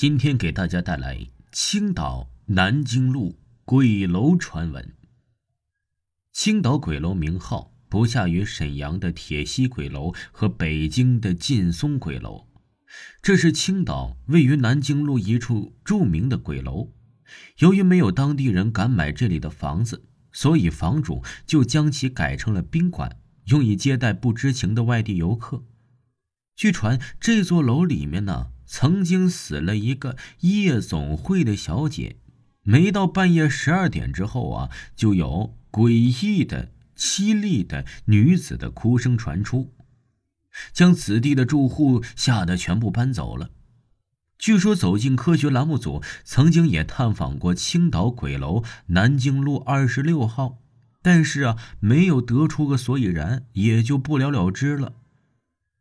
今天给大家带来青岛南京路鬼楼传闻。青岛鬼楼名号不下于沈阳的铁西鬼楼和北京的劲松鬼楼，这是青岛位于南京路一处著名的鬼楼。由于没有当地人敢买这里的房子，所以房主就将其改成了宾馆，用以接待不知情的外地游客。据传，这座楼里面呢。曾经死了一个夜总会的小姐，没到半夜十二点之后啊，就有诡异的、凄厉的女子的哭声传出，将此地的住户吓得全部搬走了。据说，走进科学栏目组曾经也探访过青岛鬼楼南京路二十六号，但是啊，没有得出个所以然，也就不了了之了。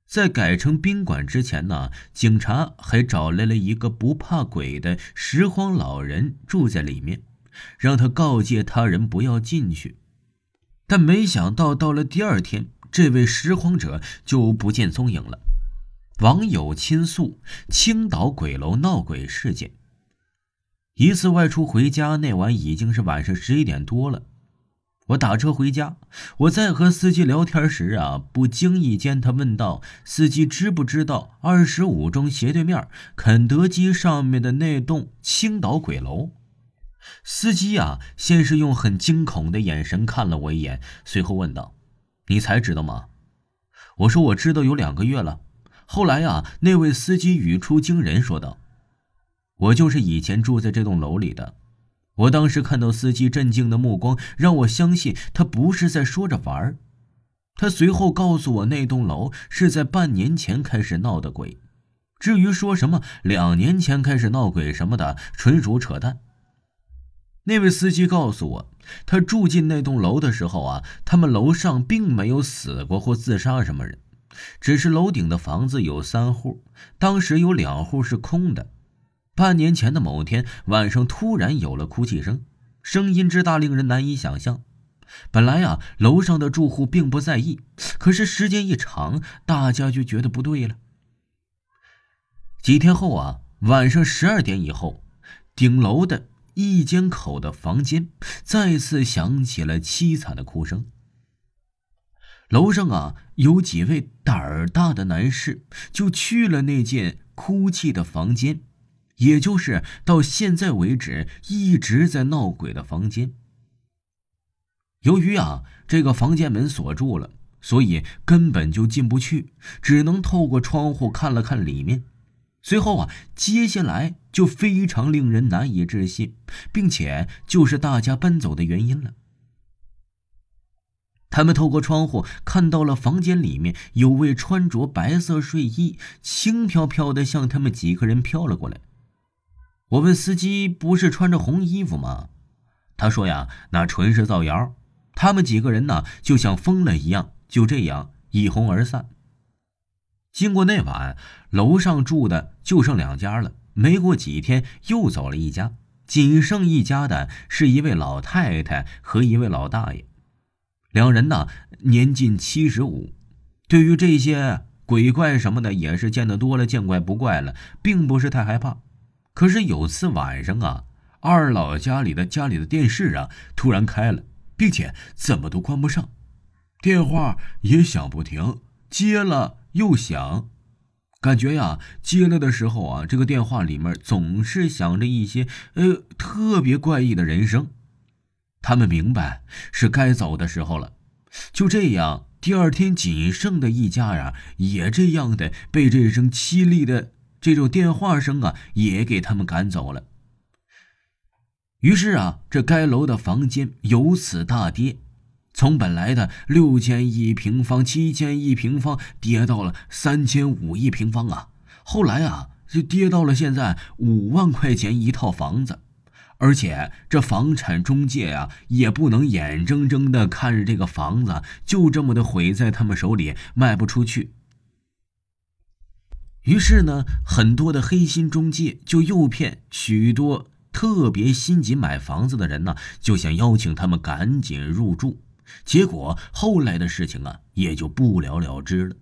在改成宾馆之前呢，警察还找来了一个不怕鬼的拾荒老人住在里面，让他告诫他人不要进去。但没想到，到了第二天，这位拾荒者就不见踪影了。网友倾诉青岛鬼楼闹鬼事件：一次外出回家，那晚已经是晚上十一点多了。我打车回家，我在和司机聊天时啊，不经意间他问道：“司机知不知道二十五中斜对面肯德基上面的那栋青岛鬼楼？”司机啊，先是用很惊恐的眼神看了我一眼，随后问道：“你才知道吗？”我说：“我知道有两个月了。”后来啊，那位司机语出惊人，说道：“我就是以前住在这栋楼里的。”我当时看到司机震惊的目光，让我相信他不是在说着玩儿。他随后告诉我，那栋楼是在半年前开始闹的鬼。至于说什么两年前开始闹鬼什么的，纯属扯淡。那位司机告诉我，他住进那栋楼的时候啊，他们楼上并没有死过或自杀什么人，只是楼顶的房子有三户，当时有两户是空的。半年前的某天晚上，突然有了哭泣声，声音之大令人难以想象。本来啊，楼上的住户并不在意，可是时间一长，大家就觉得不对了。几天后啊，晚上十二点以后，顶楼的一间口的房间再次响起了凄惨的哭声。楼上啊，有几位胆儿大的男士就去了那间哭泣的房间。也就是到现在为止一直在闹鬼的房间。由于啊这个房间门锁住了，所以根本就进不去，只能透过窗户看了看里面。随后啊，接下来就非常令人难以置信，并且就是大家搬走的原因了。他们透过窗户看到了房间里面有位穿着白色睡衣、轻飘飘的向他们几个人飘了过来。我问司机：“不是穿着红衣服吗？”他说：“呀，那纯是造谣。”他们几个人呢，就像疯了一样，就这样一哄而散。经过那晚，楼上住的就剩两家了。没过几天，又走了一家，仅剩一家的是一位老太太和一位老大爷，两人呢年近七十五。对于这些鬼怪什么的，也是见得多了，见怪不怪了，并不是太害怕。可是有次晚上啊，二老家里的家里的电视啊突然开了，并且怎么都关不上，电话也响不停，接了又响，感觉呀接了的时候啊，这个电话里面总是响着一些呃特别怪异的人声。他们明白是该走的时候了，就这样，第二天仅剩的一家呀，也这样的被这声凄厉的。这种电话声啊，也给他们赶走了。于是啊，这该楼的房间由此大跌，从本来的六千一平方、七千一平方跌到了三千五一平方啊。后来啊，就跌到了现在五万块钱一套房子，而且这房产中介啊，也不能眼睁睁的看着这个房子就这么的毁在他们手里，卖不出去。于是呢，很多的黑心中介就诱骗许多特别心急买房子的人呢，就想邀请他们赶紧入住。结果后来的事情啊，也就不了了之了。